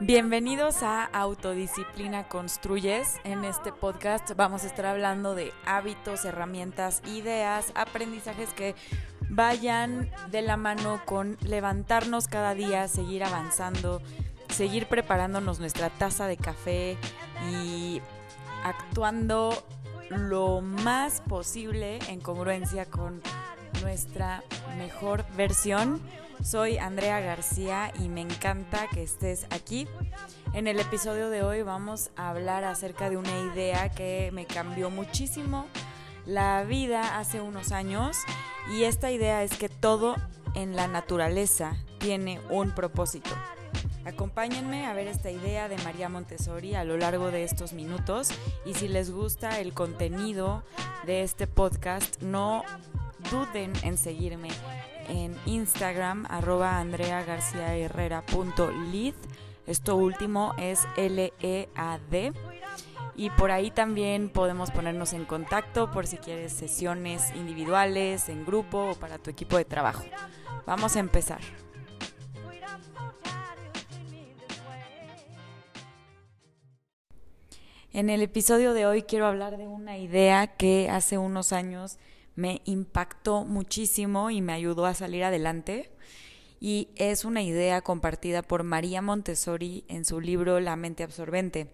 Bienvenidos a Autodisciplina Construyes. En este podcast vamos a estar hablando de hábitos, herramientas, ideas, aprendizajes que vayan de la mano con levantarnos cada día, seguir avanzando, seguir preparándonos nuestra taza de café y actuando lo más posible en congruencia con nuestra mejor versión. Soy Andrea García y me encanta que estés aquí. En el episodio de hoy vamos a hablar acerca de una idea que me cambió muchísimo la vida hace unos años y esta idea es que todo en la naturaleza tiene un propósito. Acompáñenme a ver esta idea de María Montessori a lo largo de estos minutos y si les gusta el contenido de este podcast, no duden en seguirme en Instagram arroba andreagarciaherrera.lid. Esto último es L-E-A-D. Y por ahí también podemos ponernos en contacto por si quieres sesiones individuales, en grupo o para tu equipo de trabajo. Vamos a empezar. En el episodio de hoy quiero hablar de una idea que hace unos años me impactó muchísimo y me ayudó a salir adelante. Y es una idea compartida por María Montessori en su libro La mente absorbente.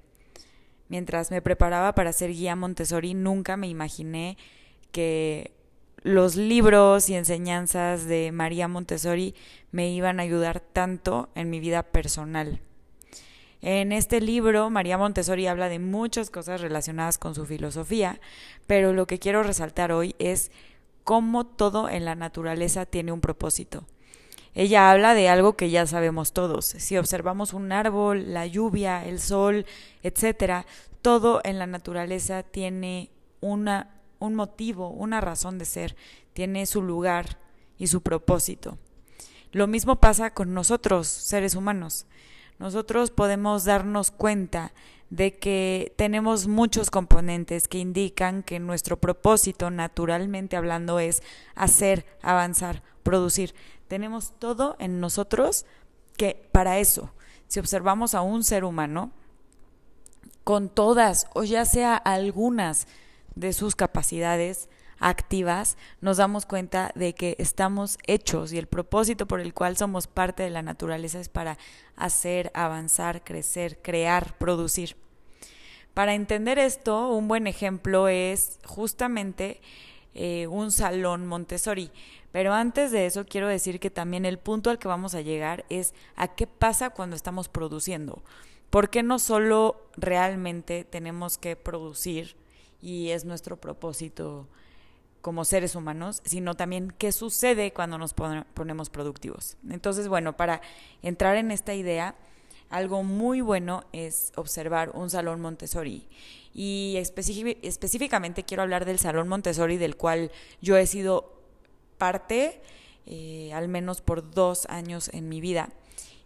Mientras me preparaba para ser guía Montessori, nunca me imaginé que los libros y enseñanzas de María Montessori me iban a ayudar tanto en mi vida personal. En este libro, María Montessori habla de muchas cosas relacionadas con su filosofía, pero lo que quiero resaltar hoy es cómo todo en la naturaleza tiene un propósito. Ella habla de algo que ya sabemos todos. Si observamos un árbol, la lluvia, el sol, etcétera, todo en la naturaleza tiene una, un motivo, una razón de ser, tiene su lugar y su propósito. Lo mismo pasa con nosotros, seres humanos nosotros podemos darnos cuenta de que tenemos muchos componentes que indican que nuestro propósito, naturalmente hablando, es hacer, avanzar, producir. Tenemos todo en nosotros que para eso, si observamos a un ser humano, con todas o ya sea algunas de sus capacidades, activas, nos damos cuenta de que estamos hechos y el propósito por el cual somos parte de la naturaleza es para hacer, avanzar, crecer, crear, producir. Para entender esto, un buen ejemplo es justamente eh, un salón Montessori. Pero antes de eso, quiero decir que también el punto al que vamos a llegar es a qué pasa cuando estamos produciendo. ¿Por qué no solo realmente tenemos que producir y es nuestro propósito como seres humanos, sino también qué sucede cuando nos ponemos productivos. Entonces, bueno, para entrar en esta idea, algo muy bueno es observar un salón Montessori. Y específicamente quiero hablar del salón Montessori del cual yo he sido parte, eh, al menos por dos años en mi vida,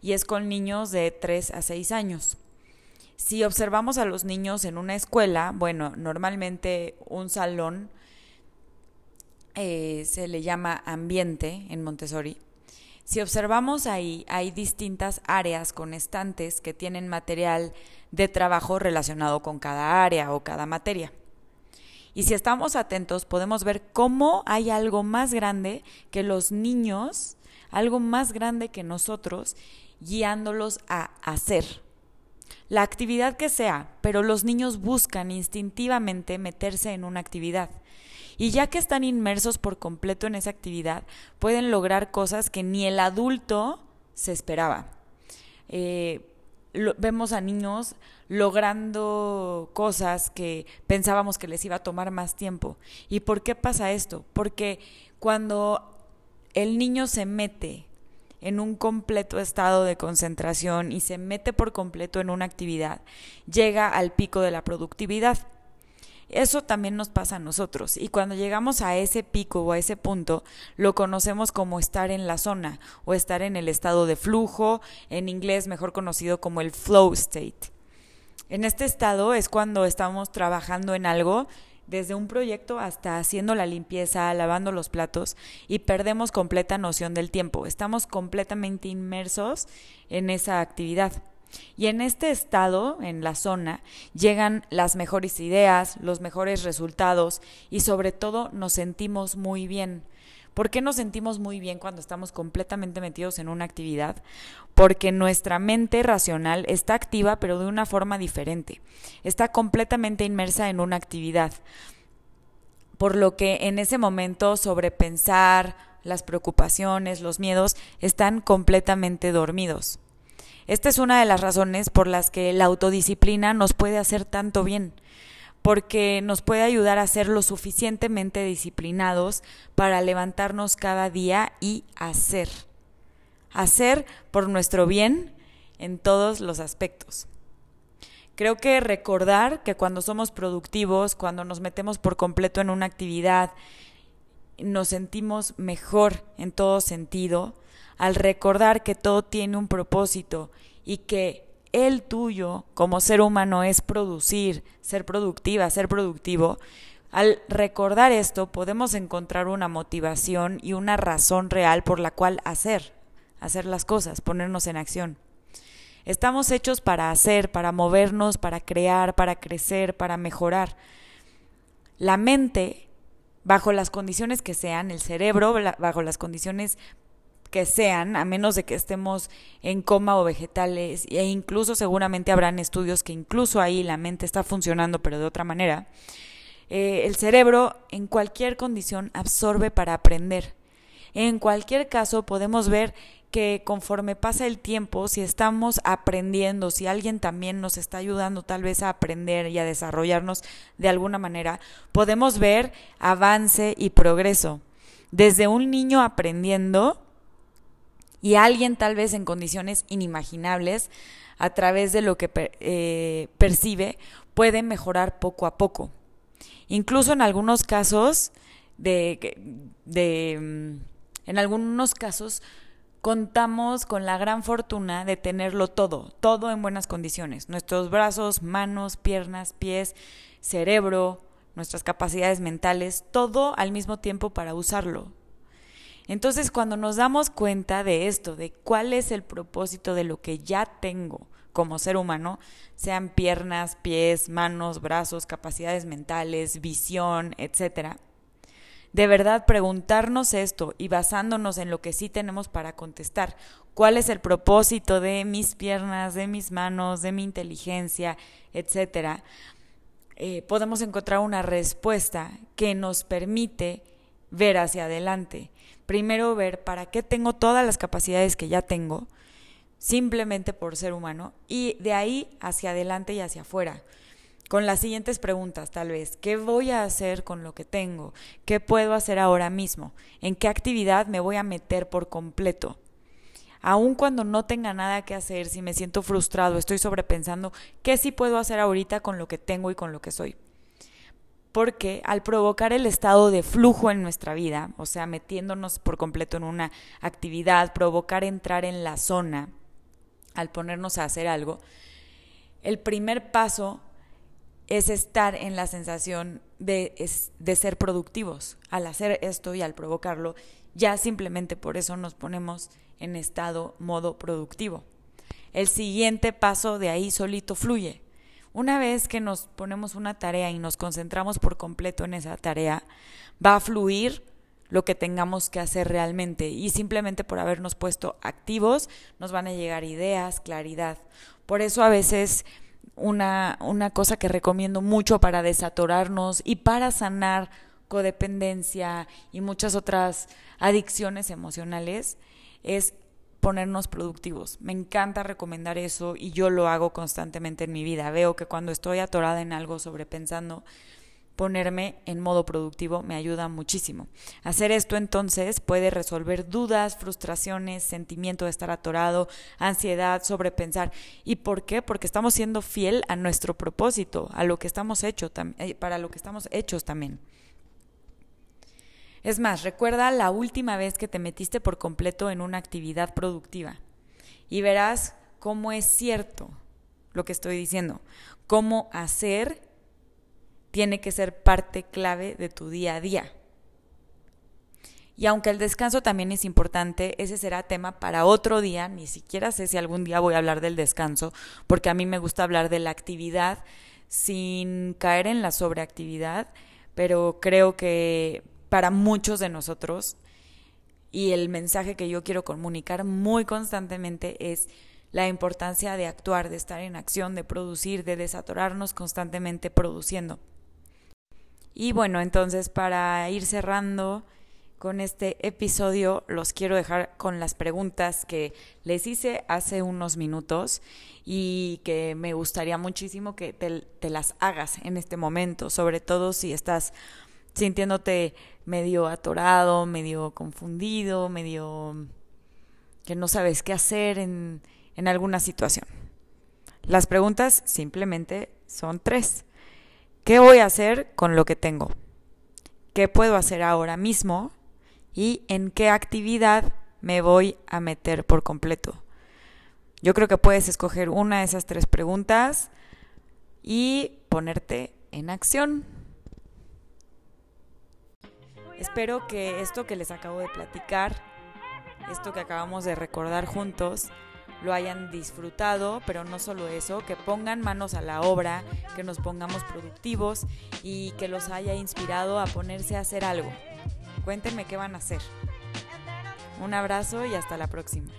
y es con niños de tres a seis años. Si observamos a los niños en una escuela, bueno, normalmente un salón eh, se le llama ambiente en Montessori. Si observamos ahí, hay distintas áreas con estantes que tienen material de trabajo relacionado con cada área o cada materia. Y si estamos atentos, podemos ver cómo hay algo más grande que los niños, algo más grande que nosotros, guiándolos a hacer. La actividad que sea, pero los niños buscan instintivamente meterse en una actividad. Y ya que están inmersos por completo en esa actividad, pueden lograr cosas que ni el adulto se esperaba. Eh, vemos a niños logrando cosas que pensábamos que les iba a tomar más tiempo. ¿Y por qué pasa esto? Porque cuando el niño se mete en un completo estado de concentración y se mete por completo en una actividad, llega al pico de la productividad. Eso también nos pasa a nosotros y cuando llegamos a ese pico o a ese punto lo conocemos como estar en la zona o estar en el estado de flujo, en inglés mejor conocido como el flow state. En este estado es cuando estamos trabajando en algo desde un proyecto hasta haciendo la limpieza, lavando los platos y perdemos completa noción del tiempo. Estamos completamente inmersos en esa actividad. Y en este estado, en la zona, llegan las mejores ideas, los mejores resultados y sobre todo nos sentimos muy bien. ¿Por qué nos sentimos muy bien cuando estamos completamente metidos en una actividad? Porque nuestra mente racional está activa pero de una forma diferente. Está completamente inmersa en una actividad. Por lo que en ese momento sobrepensar, las preocupaciones, los miedos están completamente dormidos. Esta es una de las razones por las que la autodisciplina nos puede hacer tanto bien, porque nos puede ayudar a ser lo suficientemente disciplinados para levantarnos cada día y hacer. Hacer por nuestro bien en todos los aspectos. Creo que recordar que cuando somos productivos, cuando nos metemos por completo en una actividad, nos sentimos mejor en todo sentido, al recordar que todo tiene un propósito y que el tuyo como ser humano es producir, ser productiva, ser productivo, al recordar esto podemos encontrar una motivación y una razón real por la cual hacer, hacer las cosas, ponernos en acción. Estamos hechos para hacer, para movernos, para crear, para crecer, para mejorar. La mente, bajo las condiciones que sean, el cerebro, bajo las condiciones que sean, a menos de que estemos en coma o vegetales, e incluso seguramente habrán estudios que incluso ahí la mente está funcionando, pero de otra manera, eh, el cerebro en cualquier condición absorbe para aprender. En cualquier caso, podemos ver que conforme pasa el tiempo, si estamos aprendiendo, si alguien también nos está ayudando tal vez a aprender y a desarrollarnos de alguna manera, podemos ver avance y progreso. Desde un niño aprendiendo y alguien tal vez en condiciones inimaginables, a través de lo que eh, percibe, puede mejorar poco a poco. Incluso en algunos casos, de, de, mm, en algunos casos, contamos con la gran fortuna de tenerlo todo, todo en buenas condiciones. Nuestros brazos, manos, piernas, pies, cerebro, nuestras capacidades mentales, todo al mismo tiempo para usarlo. Entonces, cuando nos damos cuenta de esto, de cuál es el propósito de lo que ya tengo como ser humano, sean piernas, pies, manos, brazos, capacidades mentales, visión, etcétera, de verdad preguntarnos esto y basándonos en lo que sí tenemos para contestar, cuál es el propósito de mis piernas, de mis manos, de mi inteligencia, etcétera, eh, podemos encontrar una respuesta que nos permite ver hacia adelante primero ver para qué tengo todas las capacidades que ya tengo, simplemente por ser humano, y de ahí hacia adelante y hacia afuera. Con las siguientes preguntas, tal vez, ¿qué voy a hacer con lo que tengo? ¿Qué puedo hacer ahora mismo? ¿En qué actividad me voy a meter por completo? Aun cuando no tenga nada que hacer, si me siento frustrado, estoy sobrepensando, ¿qué sí puedo hacer ahorita con lo que tengo y con lo que soy? Porque al provocar el estado de flujo en nuestra vida, o sea, metiéndonos por completo en una actividad, provocar entrar en la zona, al ponernos a hacer algo, el primer paso es estar en la sensación de, ser productivos. Al hacer esto y al provocarlo, ya simplemente por eso nos ponemos en estado modo productivo. El siguiente paso de ahí solito fluye. Una vez que nos ponemos una tarea y nos concentramos por completo en esa tarea, va a fluir lo que tengamos que hacer realmente y simplemente por habernos puesto activos nos van a llegar ideas, claridad. Por eso a veces una, una cosa que recomiendo mucho para desatorarnos y para sanar codependencia y muchas otras adicciones emocionales es ponernos productivos. Me encanta recomendar eso y yo lo hago constantemente en mi vida. Veo que cuando estoy atorada en algo sobrepensando, ponerme en modo productivo me ayuda muchísimo. Hacer esto entonces puede resolver dudas, frustraciones, sentimiento de estar atorado, ansiedad, sobrepensar. ¿Y por qué? Porque estamos siendo fiel a nuestro propósito, a lo que estamos hechos, eh, para lo que estamos hechos también. Es más, recuerda la última vez que te metiste por completo en una actividad productiva y verás cómo es cierto lo que estoy diciendo, cómo hacer tiene que ser parte clave de tu día a día. Y aunque el descanso también es importante, ese será tema para otro día. Ni siquiera sé si algún día voy a hablar del descanso, porque a mí me gusta hablar de la actividad sin caer en la sobreactividad, pero creo que para muchos de nosotros, y el mensaje que yo quiero comunicar muy constantemente es la importancia de actuar, de estar en acción, de producir, de desatorarnos constantemente produciendo. Y bueno, entonces para ir cerrando, con este episodio los quiero dejar con las preguntas que les hice hace unos minutos y que me gustaría muchísimo que te, las hagas en este momento, sobre todo si estás sintiéndote medio atorado, medio confundido, medio que no sabes qué hacer en, en alguna situación. Las preguntas simplemente son tres. ¿Qué voy a hacer con lo que tengo? ¿Qué puedo hacer ahora mismo y en qué actividad me voy a meter por completo. Yo creo que puedes escoger una de esas tres preguntas y ponerte en acción. Espero que esto que les acabo de platicar, esto que acabamos de recordar juntos, lo hayan disfrutado, pero no solo eso, que pongan manos a la obra, que nos pongamos productivos y que los haya inspirado a ponerse a hacer algo. Cuéntenme qué van a hacer. Un abrazo y hasta la próxima.